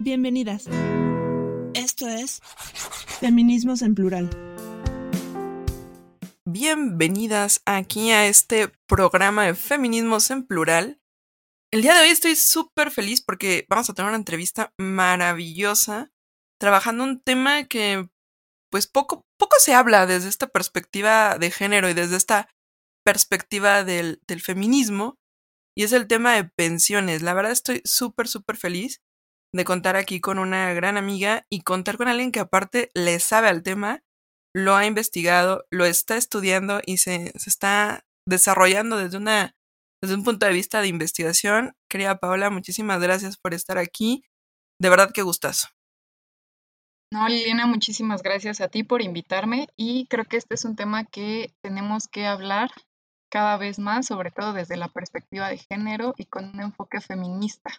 Bienvenidas. Esto es Feminismos en Plural. Bienvenidas aquí a este programa de Feminismos en Plural. El día de hoy estoy súper feliz porque vamos a tener una entrevista maravillosa trabajando un tema que pues poco, poco se habla desde esta perspectiva de género y desde esta perspectiva del, del feminismo y es el tema de pensiones. La verdad estoy súper, súper feliz de contar aquí con una gran amiga y contar con alguien que aparte le sabe al tema, lo ha investigado, lo está estudiando y se, se está desarrollando desde, una, desde un punto de vista de investigación. Querida Paola, muchísimas gracias por estar aquí. De verdad que gustazo. No, Liliana, muchísimas gracias a ti por invitarme y creo que este es un tema que tenemos que hablar cada vez más, sobre todo desde la perspectiva de género y con un enfoque feminista.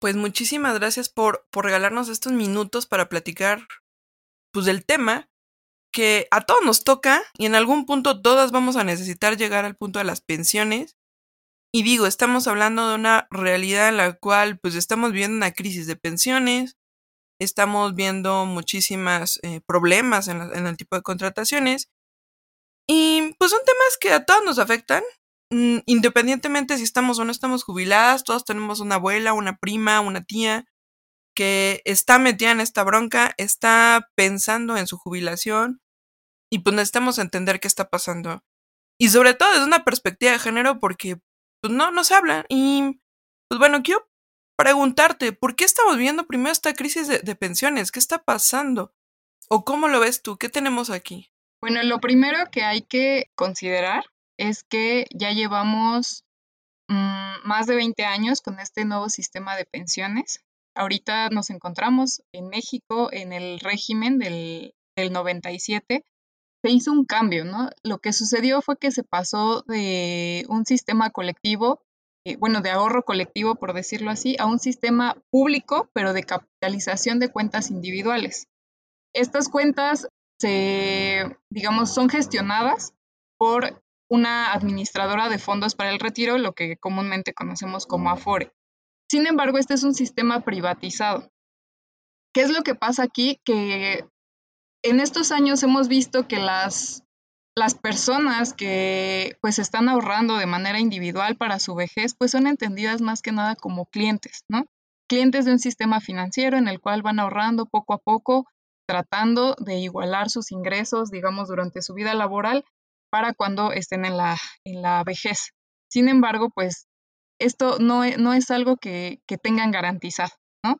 Pues muchísimas gracias por, por regalarnos estos minutos para platicar pues, del tema que a todos nos toca y en algún punto todas vamos a necesitar llegar al punto de las pensiones. Y digo, estamos hablando de una realidad en la cual pues estamos viendo una crisis de pensiones, estamos viendo muchísimos eh, problemas en, en, el tipo de contrataciones. Y pues son temas que a todos nos afectan, independientemente si estamos o no estamos jubiladas, todos tenemos una abuela, una prima, una tía que está metida en esta bronca, está pensando en su jubilación y pues necesitamos entender qué está pasando. Y sobre todo desde una perspectiva de género porque pues no, no se habla. Y pues bueno, quiero preguntarte, ¿por qué estamos viendo primero esta crisis de, pensiones? ¿Qué está pasando? ¿O cómo lo ves tú? ¿Qué tenemos aquí? Bueno, lo primero que hay que considerar es que ya llevamos mmm, más de 20 años con este nuevo sistema de pensiones. Ahorita nos encontramos en México en el régimen del, del 97. Se hizo un cambio, ¿no? Lo que sucedió fue que se pasó de un sistema colectivo eh, bueno, de ahorro colectivo, por decirlo así, a un sistema público, pero de capitalización de cuentas individuales. Estas cuentas se, digamos, son gestionadas por una administradora de fondos para el retiro, lo que comúnmente conocemos como Afore. Sin embargo, este es un sistema privatizado. ¿Qué es lo que pasa aquí? Que en estos años hemos visto que las las personas que pues están ahorrando de manera individual para su vejez, pues son entendidas más que nada como clientes, ¿no? Clientes de un sistema financiero en el cual van ahorrando poco a poco, tratando de igualar sus ingresos, digamos, durante su vida laboral para cuando estén en la, en la vejez. Sin embargo, pues esto no, no es algo que, que tengan garantizado, ¿no?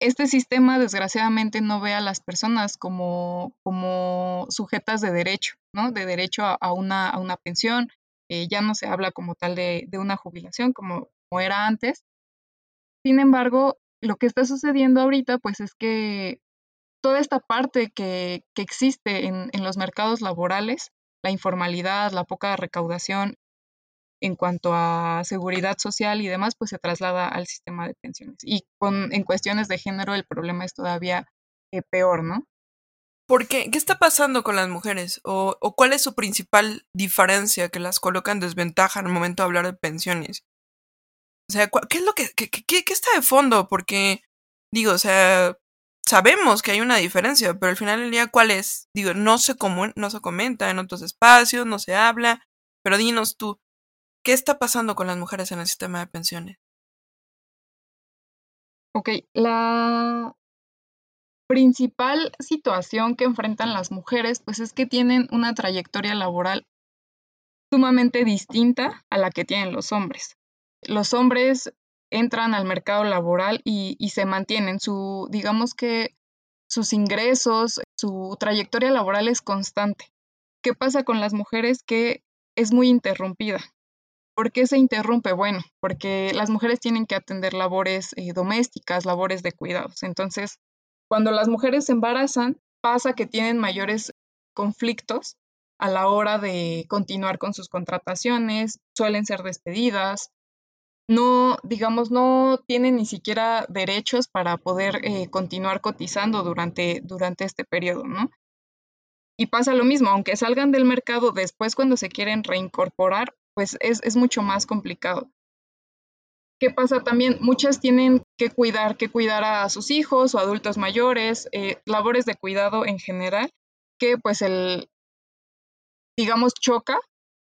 este sistema desgraciadamente no ve a las personas como, como sujetas de derecho, ¿no? De derecho a, a, una, a una, pensión. Eh, ya no se habla como tal de, de una jubilación como, como, era antes. Sin embargo, lo que está sucediendo ahorita, pues es que toda esta parte que, que existe en, en los mercados laborales, la informalidad, la poca recaudación, en cuanto a seguridad social y demás, pues se traslada al sistema de pensiones. Y con, en cuestiones de género el problema es todavía eh, peor, ¿no? ¿Por qué? ¿Qué está pasando con las mujeres? ¿O, ¿O, cuál es su principal diferencia que las coloca en desventaja en el momento de hablar de pensiones? O sea, ¿qué es lo que, qué está de fondo? Porque, digo, o sea, sabemos que hay una diferencia, pero al final del día, ¿cuál es? Digo, no se, no se comenta en otros espacios, no se habla, pero dinos tú, ¿Qué está pasando con las mujeres en el sistema de pensiones? Ok, la principal situación que enfrentan las mujeres, pues es que tienen una trayectoria laboral sumamente distinta a la que tienen los hombres. Los hombres entran al mercado laboral y, se mantienen su, digamos que sus ingresos, su trayectoria laboral es constante. ¿Qué pasa con las mujeres? Que es muy interrumpida. ¿Por qué se interrumpe? Bueno, porque las mujeres tienen que atender labores eh, domésticas, labores de cuidados. Entonces, cuando las mujeres se embarazan, pasa que tienen mayores conflictos a la hora de continuar con sus contrataciones, suelen ser despedidas, no, digamos, no tienen ni siquiera derechos para poder eh, continuar cotizando durante, durante este periodo, ¿no? Y pasa lo mismo, aunque salgan del mercado después cuando se quieren reincorporar, pues es, es mucho más complicado. ¿Qué pasa también? Muchas tienen que cuidar, que cuidar a sus hijos o adultos mayores, eh, labores de cuidado en general, que pues el, digamos, choca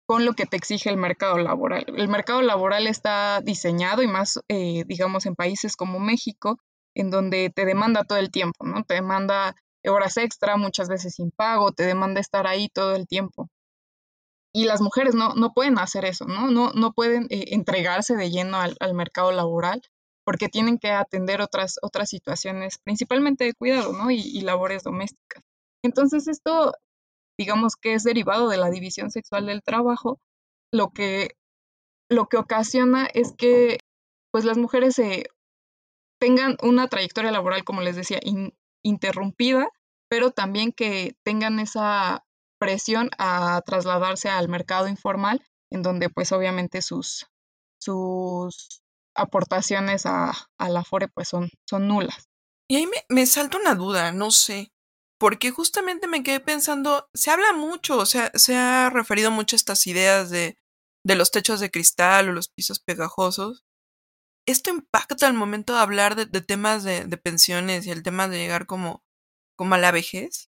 con lo que te exige el mercado laboral. El mercado laboral está diseñado y más, eh, digamos, en países como México, en donde te demanda todo el tiempo, ¿no? Te demanda horas extra, muchas veces sin pago, te demanda estar ahí todo el tiempo. Y las mujeres no, no pueden hacer eso, ¿no? No, no pueden eh, entregarse de lleno al, mercado laboral porque tienen que atender otras, otras situaciones, principalmente de cuidado, ¿no? Y labores domésticas. Entonces esto, digamos que es derivado de la división sexual del trabajo, lo que, lo que ocasiona es que pues las mujeres se tengan una trayectoria laboral, como les decía, interrumpida, pero también que tengan esa presión a trasladarse al mercado informal, en donde pues obviamente sus, sus aportaciones a, la FORE pues son, son nulas. Y ahí me, me salta una duda, no sé, porque justamente me quedé pensando, se habla mucho, o sea, se ha referido mucho a estas ideas de, de los techos de cristal o los pisos pegajosos. ¿Esto impacta al momento de hablar de, temas de, de, pensiones y el tema de llegar como, como a la vejez?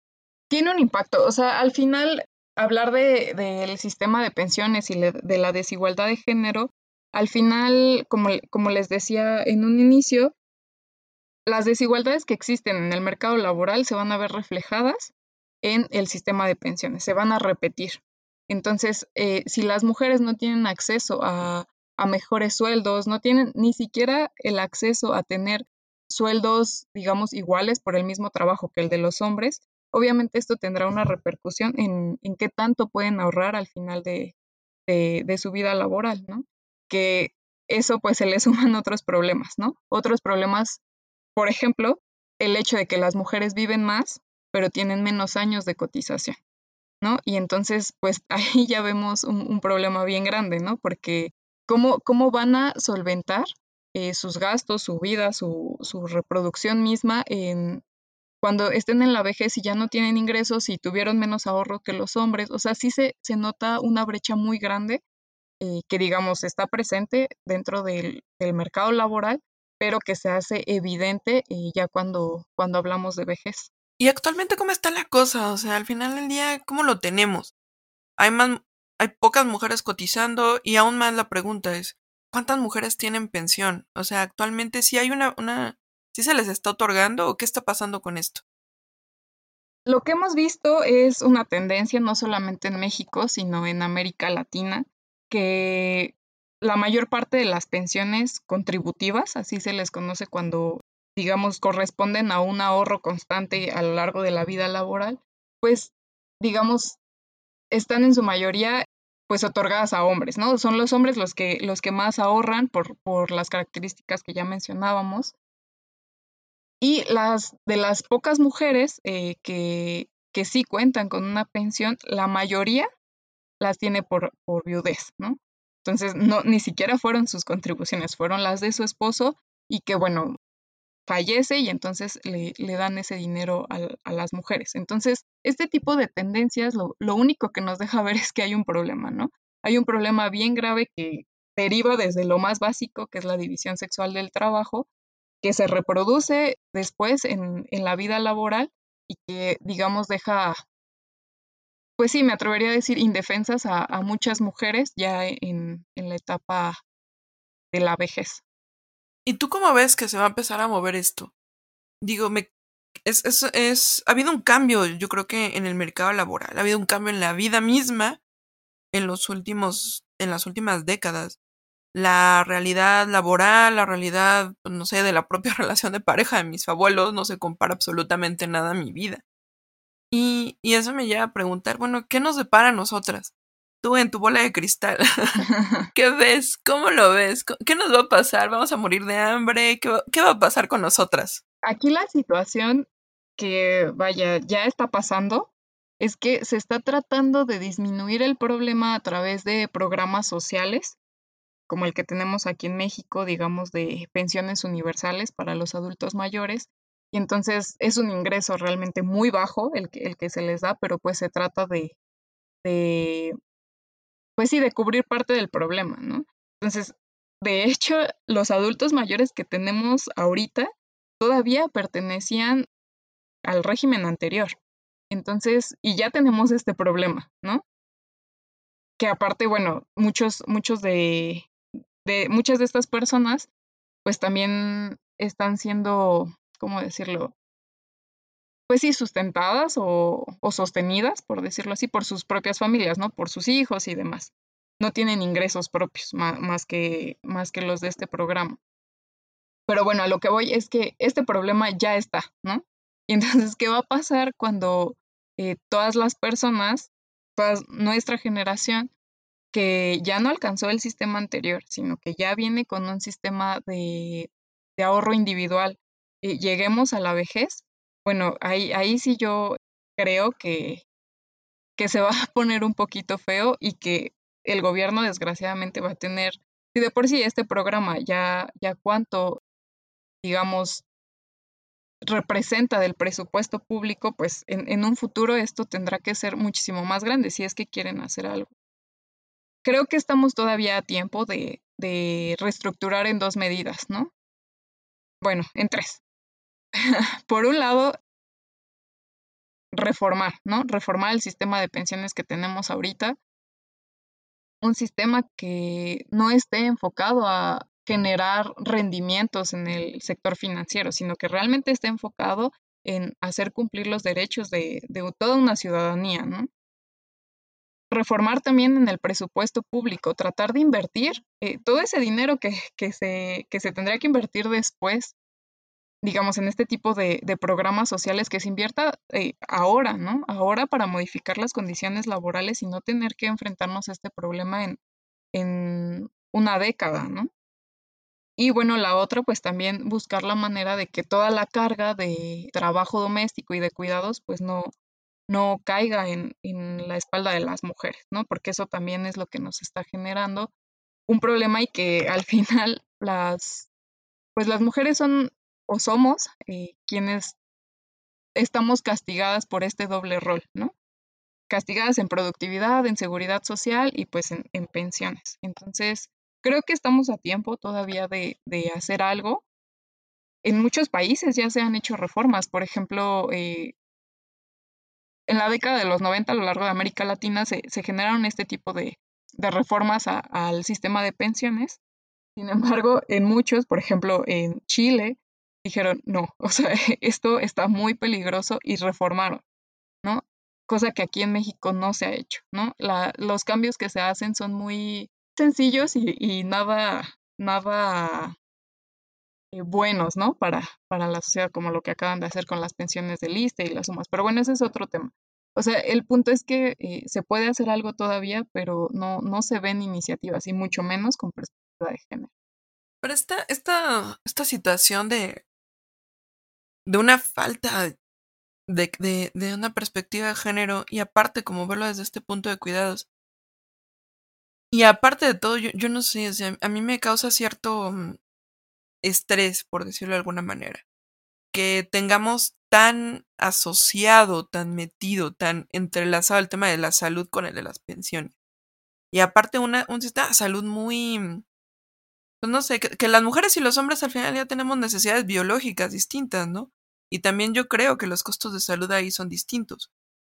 Tiene un impacto, o sea, al final hablar de, del sistema de pensiones y de la desigualdad de género, al final, como, como les decía en un inicio, las desigualdades que existen en el mercado laboral se van a ver reflejadas en el sistema de pensiones, se van a repetir. Entonces, eh, si las mujeres no tienen acceso a, mejores sueldos, no tienen ni siquiera el acceso a tener sueldos, digamos, iguales por el mismo trabajo que el de los hombres, obviamente esto tendrá una repercusión en, qué tanto pueden ahorrar al final de, de, de, su vida laboral, ¿no? Que eso pues se le suman otros problemas, ¿no? Otros problemas por ejemplo, el hecho de que las mujeres viven más, pero tienen menos años de cotización, ¿no? Y entonces, pues ahí ya vemos un, problema bien grande, ¿no? Porque ¿cómo, cómo van a solventar eh, sus gastos, su vida, su, su reproducción misma cuando estén en la vejez y ya no tienen ingresos y tuvieron menos ahorro que los hombres. O sea, sí se, se nota una brecha muy grande eh, que, digamos, está presente dentro del, del, mercado laboral pero que se hace evidente y ya cuando, cuando hablamos de vejez. ¿Y actualmente cómo está la cosa? O sea, al final del día, ¿cómo lo tenemos? Hay más, hay pocas mujeres cotizando y aún más la pregunta es, ¿cuántas mujeres tienen pensión? O sea, actualmente sí hay una, una, sí se les está otorgando o qué está pasando con esto? Lo que hemos visto es una tendencia no solamente en México, sino en América Latina, que la mayor parte de las pensiones contributivas, así se les conoce cuando, digamos, corresponden a un ahorro constante a lo largo de la vida laboral, pues, digamos, están en su mayoría pues otorgadas a hombres, ¿no? Son los hombres los que, los que más ahorran por, por las características que ya mencionábamos. Y las de las pocas mujeres eh, que, que sí cuentan con una pensión, la mayoría las tiene por, por viudez, ¿no? Entonces, no, ni siquiera fueron sus contribuciones, fueron las de su esposo y que, bueno, fallece y entonces le, dan ese dinero a, las mujeres. Entonces, este tipo de tendencias lo, lo, único que nos deja ver es que hay un problema, ¿no? Hay un problema bien grave que deriva desde lo más básico, que es la división sexual del trabajo, que se reproduce después en, en la vida laboral y que, digamos, deja pues sí, me atrevería a decir indefensas a, muchas mujeres ya en, la etapa de la vejez. ¿Y tú cómo ves que se va a empezar a mover esto? Digo, me, es, es, es, ha habido un cambio, yo creo que en el mercado laboral, ha habido un cambio en la vida misma en los últimos, en las últimas décadas. La realidad laboral, la realidad, no sé, de la propia relación de pareja de mis abuelos no se compara absolutamente nada a mi vida. Y, eso me lleva a preguntar, bueno, ¿qué nos depara a nosotras? Tú en tu bola de cristal, ¿qué ves? ¿Cómo lo ves? ¿Qué nos va a pasar? ¿Vamos a morir de hambre? ¿Qué va, qué va a pasar con nosotras? Aquí la situación que, vaya, ya está pasando es que se está tratando de disminuir el problema a través de programas sociales, como el que tenemos aquí en México, digamos, de pensiones universales para los adultos mayores, y entonces es un ingreso realmente muy bajo el que, el que se les da, pero pues se trata de, de, pues sí, de cubrir parte del problema, ¿no? Entonces, de hecho, los adultos mayores que tenemos ahorita todavía pertenecían al régimen anterior. Entonces, y ya tenemos este problema, ¿no? Que aparte, bueno, muchos, muchos de, de muchas de estas personas, pues también están siendo, ¿cómo decirlo? Pues sí, sustentadas o, sostenidas, por decirlo así, por sus propias familias, ¿no? Por sus hijos y demás no tienen ingresos propios más, que, más que los de este programa. Pero bueno, a lo que voy es que este problema ya está, ¿no? Y entonces, ¿qué va a pasar cuando eh, todas las personas, toda nuestra generación, que ya no alcanzó el sistema anterior, sino que ya viene con un sistema de, ahorro individual, eh, lleguemos a la vejez? Bueno, ahí, ahí sí yo creo que, que se va a poner un poquito feo y que el gobierno desgraciadamente va a tener, si de por sí este programa ya, ya cuánto, digamos, representa del presupuesto público, pues en, en, un futuro esto tendrá que ser muchísimo más grande si es que quieren hacer algo. Creo que estamos todavía a tiempo de, de reestructurar en dos medidas, ¿no? Bueno, en tres. Por un lado, reformar, ¿no? Reformar el sistema de pensiones que tenemos ahorita, un sistema que no esté enfocado a generar rendimientos en el sector financiero, sino que realmente esté enfocado en hacer cumplir los derechos de, toda una ciudadanía, ¿no? Reformar también en el presupuesto público, tratar de invertir eh, todo ese dinero que, se, que se tendría que invertir después digamos, en este tipo de, programas sociales que se invierta eh, ahora, ¿no? Ahora para modificar las condiciones laborales y no tener que enfrentarnos a este problema en, en una década, ¿no? Y bueno, la otra, pues también buscar la manera de que toda la carga de trabajo doméstico y de cuidados, pues no, no caiga en, en la espalda de las mujeres, ¿no? Porque eso también es lo que nos está generando un problema y que al final las, pues las mujeres son o somos eh, quienes estamos castigadas por este doble rol, ¿no? Castigadas en productividad, en seguridad social y pues en, pensiones. Entonces, creo que estamos a tiempo todavía de, hacer algo. En muchos países ya se han hecho reformas. Por ejemplo, eh, en la década de los 90 a lo largo de América Latina se, generaron este tipo de, reformas al sistema de pensiones. Sin embargo, en muchos, por ejemplo, en Chile, dijeron, no, o sea, esto está muy peligroso y reformaron, ¿no? Cosa que aquí en México no se ha hecho, ¿no? Los cambios que se hacen son muy sencillos y, nada, nada eh, buenos, ¿no? Para, para la sociedad, como lo que acaban de hacer con las pensiones de lista y las sumas. Pero bueno, ese es otro tema. O sea, el punto es que eh, se puede hacer algo todavía, pero no, no se ven iniciativas y mucho menos con perspectiva de género. Pero esta, esta, esta situación de de una falta de, de, de, una perspectiva de género y aparte como verlo desde este punto de cuidados. Y aparte de todo, yo, yo no sé, a mí me causa cierto mm, estrés, por decirlo de alguna manera, que tengamos tan asociado, tan metido, tan entrelazado el tema de la salud con el de las pensiones. Y aparte una, un sistema de salud muy, mm, pues no sé, que, las mujeres y los hombres al final ya tenemos necesidades biológicas distintas, ¿no? Y también yo creo que los costos de salud ahí son distintos.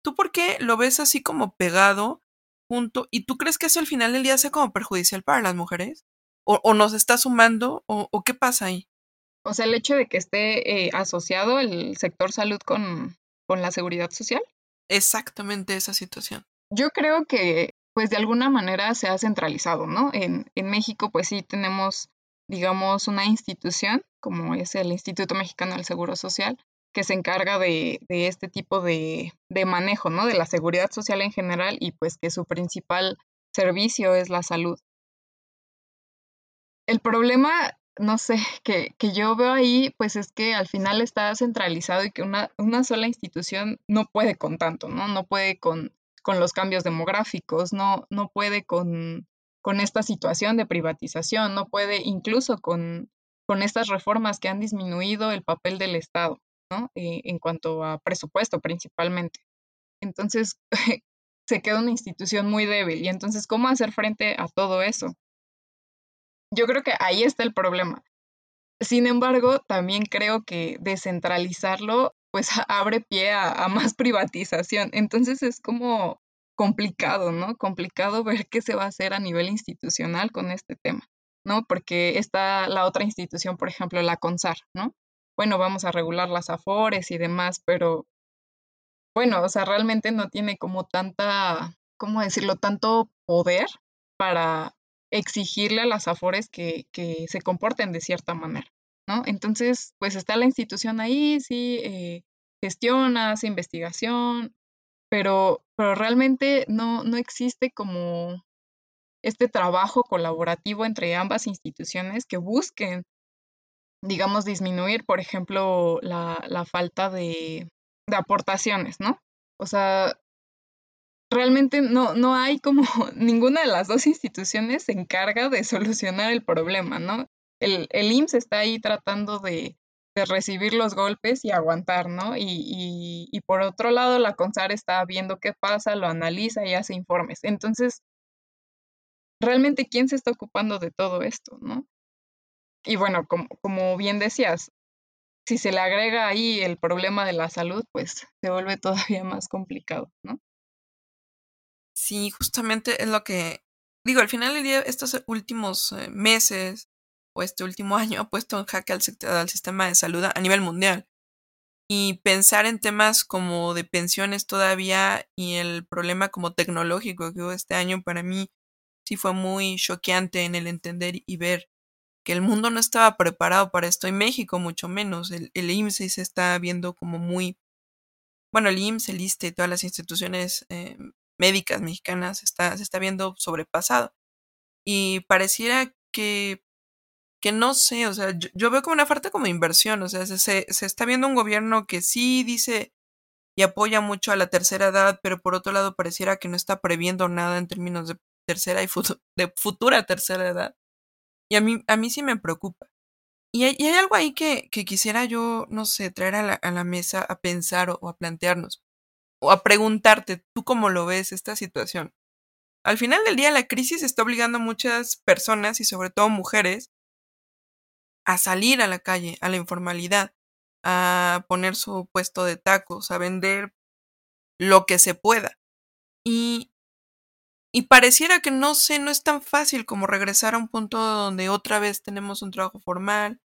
¿Tú por qué lo ves así como pegado junto? ¿Y tú crees que eso al final del día sea como perjudicial para las mujeres? ¿O, nos está sumando? O, qué pasa ahí? O sea, el hecho de que esté eh, asociado el sector salud con, con la seguridad social. Exactamente esa situación. Yo creo que pues de alguna manera se ha centralizado, ¿no? En, en México, pues sí tenemos, digamos, una institución, como es el Instituto Mexicano del Seguro Social, que se encarga de, de este tipo de, de, manejo, ¿no? De la seguridad social en general y pues que su principal servicio es la salud. El problema, no sé, que, que yo veo ahí, pues es que al final está centralizado y que una, una sola institución no puede con tanto, ¿no? No puede con con los cambios demográficos, no, no puede con, con esta situación de privatización, no puede incluso con, con estas reformas que han disminuido el papel del Estado, ¿no? Eh, en cuanto a presupuesto principalmente. Entonces, se queda una institución muy débil. Y entonces, ¿cómo hacer frente a todo eso? Yo creo que ahí está el problema. Sin embargo, también creo que descentralizarlo pues abre pie a, más privatización. Entonces es como complicado, ¿no? Complicado ver qué se va a hacer a nivel institucional con este tema, ¿no? Porque está la otra institución, por ejemplo, la CONSAR, ¿no? Bueno, vamos a regular las afores y demás, pero bueno, o sea, realmente no tiene como tanta, ¿cómo decirlo?, tanto poder para exigirle a las afores que, que se comporten de cierta manera, ¿no? Entonces, pues está la institución ahí, sí, eh, gestiona, hace investigación, pero, pero realmente no, no existe como este trabajo colaborativo entre ambas instituciones que busquen, digamos, disminuir, por ejemplo, la, la falta de, de aportaciones, ¿no? O sea, realmente no, no hay como ninguna de las dos instituciones se encarga de solucionar el problema, ¿no? El, el IMSS está ahí tratando de, de recibir los golpes y aguantar, ¿no? Y, y, y, por otro lado, la CONSAR está viendo qué pasa, lo analiza y hace informes. Entonces, realmente, ¿quién se está ocupando de todo esto, no? Y bueno, como, como bien decías, si se le agrega ahí el problema de la salud, pues se vuelve todavía más complicado, ¿no? Sí, justamente es lo que digo, al final del día, estos últimos eh, meses o este último año ha puesto en jaque al, sistema de salud a nivel mundial. Y pensar en temas como de pensiones todavía y el problema como tecnológico que hubo este año para mí sí fue muy choqueante en el entender y ver que el mundo no estaba preparado para esto y México mucho menos. El, el IMSS se está viendo como muy, bueno, el IMSS, el ISTE, todas las instituciones eh, médicas mexicanas está, se está viendo sobrepasado. Y pareciera que, que no sé, o sea, yo, veo como una falta como inversión, o sea, se, se está viendo un gobierno que sí dice y apoya mucho a la tercera edad, pero por otro lado pareciera que no está previendo nada en términos de tercera y de futura tercera edad. Y a mí, a mí sí me preocupa. Y hay, hay algo ahí que, que, quisiera yo, no sé, traer a la, mesa a pensar o, a plantearnos, o a preguntarte, ¿tú cómo lo ves esta situación? Al final del día, la crisis está obligando a muchas personas, y sobre todo mujeres, a salir a la calle, a la informalidad, a poner su puesto de tacos, a vender lo que se pueda. Y y pareciera que no sé, no es tan fácil como regresar a un punto donde otra vez tenemos un trabajo formal.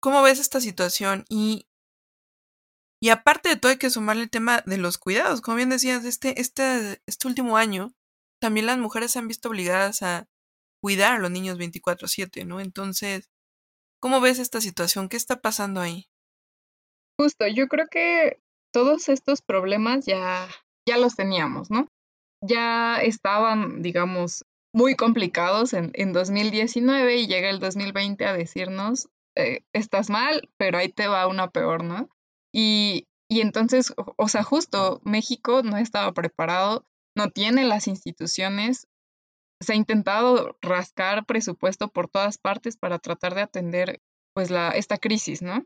¿Cómo ves esta situación? Y, y aparte de todo hay que sumarle el tema de los cuidados. Como bien decías, este, este, este último año también las mujeres se han visto obligadas a cuidar a los niños 24/7, ¿no? Entonces, ¿cómo ves esta situación? ¿Qué está pasando ahí? Justo, yo creo que todos estos problemas ya, ya los teníamos, ¿no? ya estaban, digamos, muy complicados en, en 2019 y llega el 2020 a decirnos, eh, estás mal, pero ahí te va una peor, ¿no? Y, y entonces, o sea, justo México no estaba preparado, no tiene las instituciones, se ha intentado rascar presupuesto por todas partes para tratar de atender pues la, esta crisis, ¿no?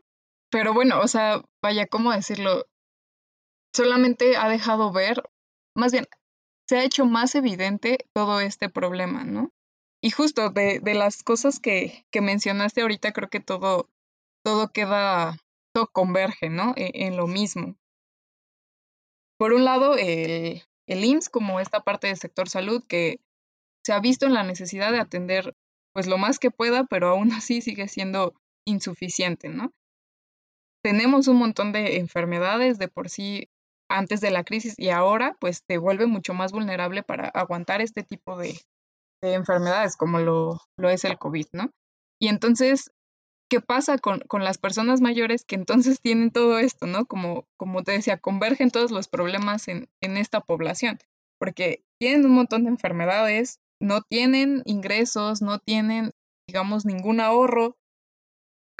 Pero bueno, o sea, vaya, ¿cómo decirlo? Solamente ha dejado ver, más bien, se ha hecho más evidente todo este problema, ¿no? Y justo de, de las cosas que, que, mencionaste ahorita, creo que todo, todo queda, todo converge, ¿no? E, en, lo mismo. Por un lado, el, el IMSS como esta parte del sector salud que se ha visto en la necesidad de atender pues lo más que pueda, pero aún así sigue siendo insuficiente, ¿no? Tenemos un montón de enfermedades, de por sí antes de la crisis y ahora pues te vuelve mucho más vulnerable para aguantar este tipo de, de enfermedades como lo, lo, es el COVID, ¿no? Y entonces, ¿qué pasa con, con, las personas mayores que entonces tienen todo esto, ¿no? Como, como te decía, convergen todos los problemas en, en esta población, porque tienen un montón de enfermedades, no tienen ingresos, no tienen, digamos, ningún ahorro.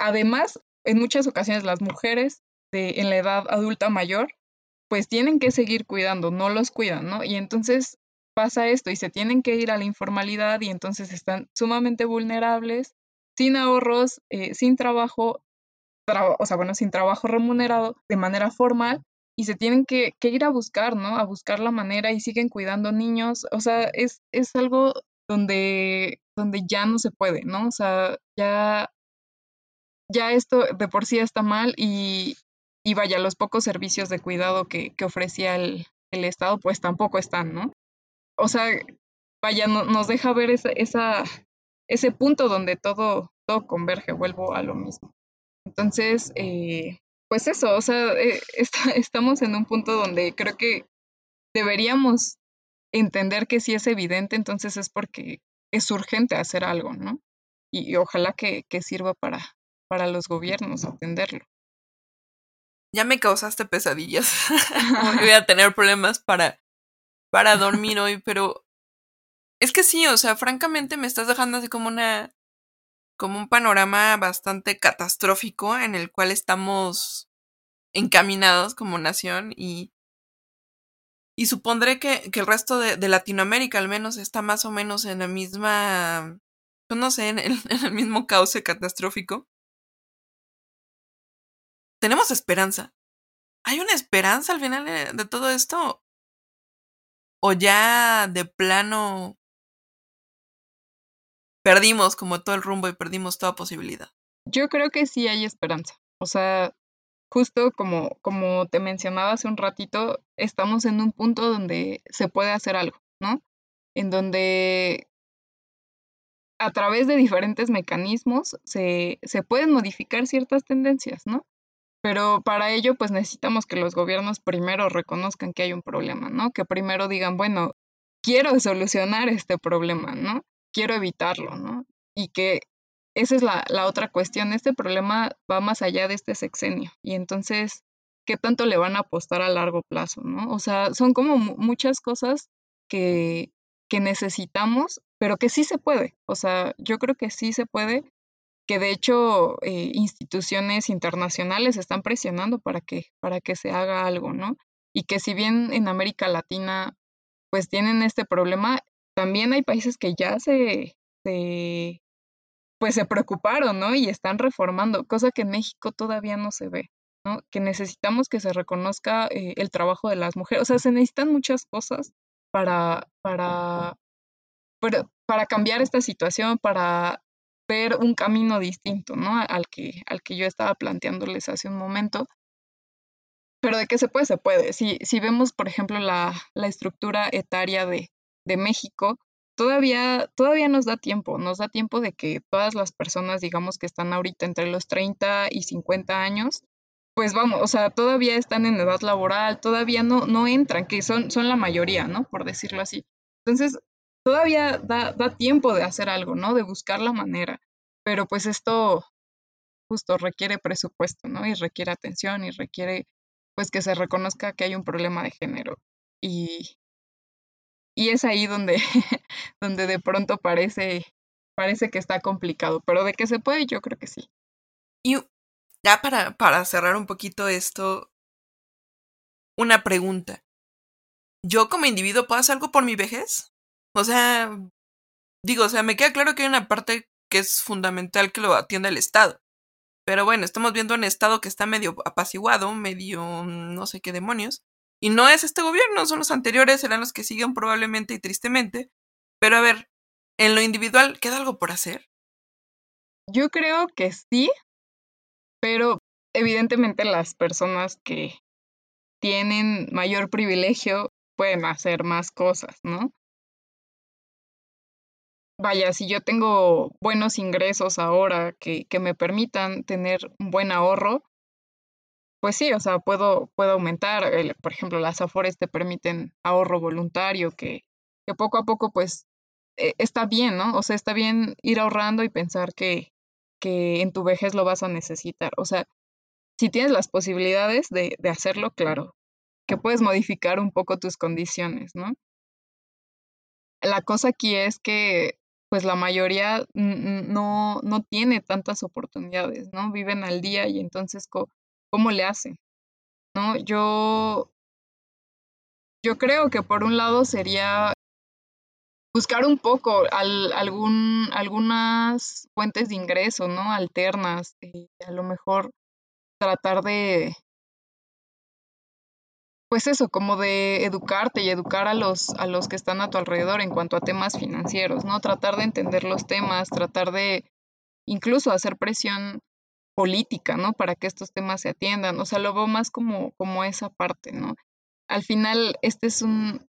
Además, en muchas ocasiones las mujeres de, en la edad adulta mayor pues tienen que seguir cuidando, no los cuidan, ¿no? Y entonces pasa esto y se tienen que ir a la informalidad y entonces están sumamente vulnerables, sin ahorros, eh, sin trabajo, o sea, bueno, sin trabajo remunerado de manera formal y se tienen que, que, ir a buscar, ¿no? A buscar la manera y siguen cuidando niños, o sea, es, es algo donde, donde ya no se puede, ¿no? O sea, ya, ya esto de por sí está mal y, y vaya, los pocos servicios de cuidado que, que ofrecía el, el, Estado, pues tampoco están, ¿no? O sea, vaya, no, nos deja ver esa, esa, ese punto donde todo, todo converge, vuelvo a lo mismo. Entonces, eh, pues eso, o sea, eh, está, estamos en un punto donde creo que deberíamos entender que si es evidente, entonces es porque es urgente hacer algo, ¿no? Y, y ojalá que, que, sirva para, para los gobiernos atenderlo. Ya me causaste pesadillas. Voy a tener problemas para, para dormir hoy, pero es que sí, o sea, francamente me estás dejando así como una como un panorama bastante catastrófico en el cual estamos encaminados como nación y y supondré que, que el resto de, de, Latinoamérica al menos está más o menos en la misma, pues no sé, en el, mismo cauce catastrófico. Tenemos esperanza. ¿Hay una esperanza al final de todo esto? ¿O ya de plano perdimos como todo el rumbo y perdimos toda posibilidad? Yo creo que sí hay esperanza. O sea, justo como, como te mencionaba hace un ratito, estamos en un punto donde se puede hacer algo, ¿no? En donde a través de diferentes mecanismos se, se pueden modificar ciertas tendencias, ¿no? Pero para ello, pues necesitamos que los gobiernos primero reconozcan que hay un problema, ¿no? Que primero digan, bueno, quiero solucionar este problema, ¿no? Quiero evitarlo, ¿no? Y que esa es la, la, otra cuestión. Este problema va más allá de este sexenio. Y entonces, ¿qué tanto le van a apostar a largo plazo? ¿no? O sea, son como muchas cosas que, que necesitamos, pero que sí se puede. O sea, yo creo que sí se puede, que de hecho eh, instituciones internacionales están presionando para que, para que se haga algo, ¿no? Y que si bien en América Latina pues tienen este problema, también hay países que ya se, se pues se preocuparon, ¿no? Y están reformando, cosa que en México todavía no se ve, ¿no? Que necesitamos que se reconozca eh, el trabajo de las mujeres. O sea, se necesitan muchas cosas para, para, para, para cambiar esta situación, para ver un camino distinto, ¿no? Al que, al que yo estaba planteándoles hace un momento. Pero de qué se puede, se puede. Si, si vemos, por ejemplo, la, la estructura etaria de, de México, todavía, todavía nos da tiempo, nos da tiempo de que todas las personas, digamos, que están ahorita entre los 30 y 50 años, pues vamos, o sea, todavía están en edad laboral, todavía no, no entran, que son, son la mayoría, ¿no? Por decirlo así. Entonces, todavía da, da tiempo de hacer algo, ¿no? De buscar la manera. Pero pues esto justo requiere presupuesto, ¿no? Y requiere atención y requiere pues que se reconozca que hay un problema de género. Y, y es ahí donde, donde de pronto parece, parece que está complicado, pero de que se puede, yo creo que sí. Y ya para, para cerrar un poquito esto, una pregunta. ¿Yo como individuo puedo hacer algo por mi vejez? O sea, digo, o sea, me queda claro que hay una parte que es fundamental que lo atienda el Estado. Pero bueno, estamos viendo un Estado que está medio apaciguado, medio no sé qué demonios. Y no es este gobierno, son los anteriores, serán los que siguen probablemente y tristemente. Pero a ver, en lo individual, ¿queda algo por hacer? Yo creo que sí, pero evidentemente las personas que tienen mayor privilegio pueden hacer más cosas, ¿no? Vaya, si yo tengo buenos ingresos ahora que, que me permitan tener un buen ahorro, pues sí, o sea, puedo, puedo aumentar. El, por ejemplo, las Afores te permiten ahorro voluntario, que, que poco a poco, pues, eh, está bien, ¿no? O sea, está bien ir ahorrando y pensar que, que en tu vejez lo vas a necesitar. O sea, si tienes las posibilidades de, de hacerlo, claro, que puedes modificar un poco tus condiciones, ¿no? La cosa aquí es que pues la mayoría no, no tiene tantas oportunidades, ¿no? Viven al día y entonces cómo le hacen. ¿No? Yo, yo creo que por un lado sería buscar un poco al, algún, algunas fuentes de ingreso, ¿no? Alternas, y eh, a lo mejor tratar de, pues eso, como de educarte y educar a los, a los que están a tu alrededor en cuanto a temas financieros, ¿no? Tratar de entender los temas, tratar de incluso hacer presión política, ¿no? Para que estos temas se atiendan. O sea, lo veo más como, como esa parte, ¿no? Al final, este es un,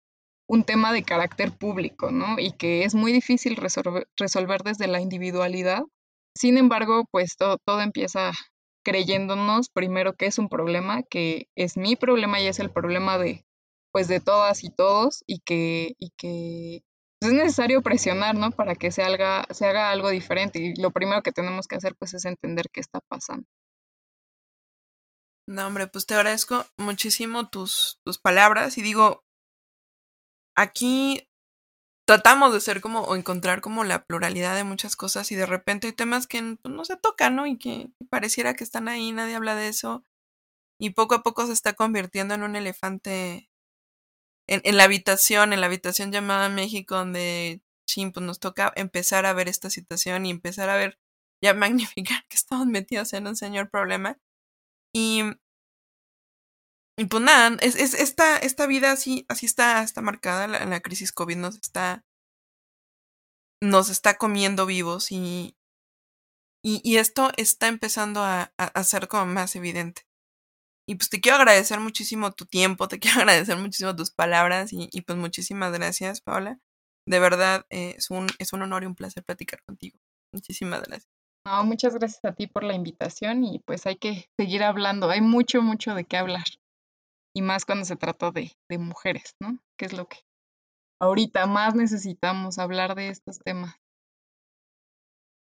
un tema de carácter público, ¿no? Y que es muy difícil resolver, resolver desde la individualidad. Sin embargo, pues todo, todo empieza creyéndonos primero que es un problema, que es mi problema y es el problema de, pues, de todas y todos y que, y que es necesario presionar, ¿no? Para que se haga, se haga algo diferente y lo primero que tenemos que hacer, pues, es entender qué está pasando. No, hombre, pues te agradezco muchísimo tus, tus palabras y digo, aquí tratamos de ser como o encontrar como la pluralidad de muchas cosas y de repente hay temas que pues, no se tocan, ¿no? Y que pareciera que están ahí, nadie habla de eso y poco a poco se está convirtiendo en un elefante en, en la habitación, en la habitación llamada México, donde ching, pues nos toca empezar a ver esta situación y empezar a ver, ya magnificar que estamos metidos en un señor problema. Y y pues nada, es, es esta, esta vida así, así está, está marcada, la, la crisis COVID nos está, nos está comiendo vivos y, y, y esto está empezando a, a, a, ser como más evidente. Y pues te quiero agradecer muchísimo tu tiempo, te quiero agradecer muchísimo tus palabras y, y pues muchísimas gracias, Paola. De verdad, eh, es, un, es un honor y un placer platicar contigo. Muchísimas gracias. No, muchas gracias a ti por la invitación y pues hay que seguir hablando. Hay mucho, mucho de qué hablar y más cuando se trata de, de mujeres, ¿no? Que es lo que ahorita más necesitamos hablar de estos temas.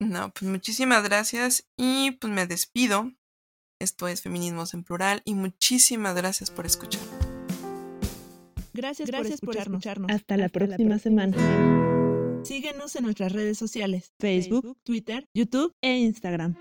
No, pues muchísimas gracias y pues me despido. Esto es Feminismos en Plural y muchísimas gracias por escuchar. Gracias, gracias por, escucharnos. por, escucharnos. Hasta, la, Hasta próxima la próxima semana. Síguenos en nuestras redes sociales, Facebook, Twitter, YouTube e Instagram.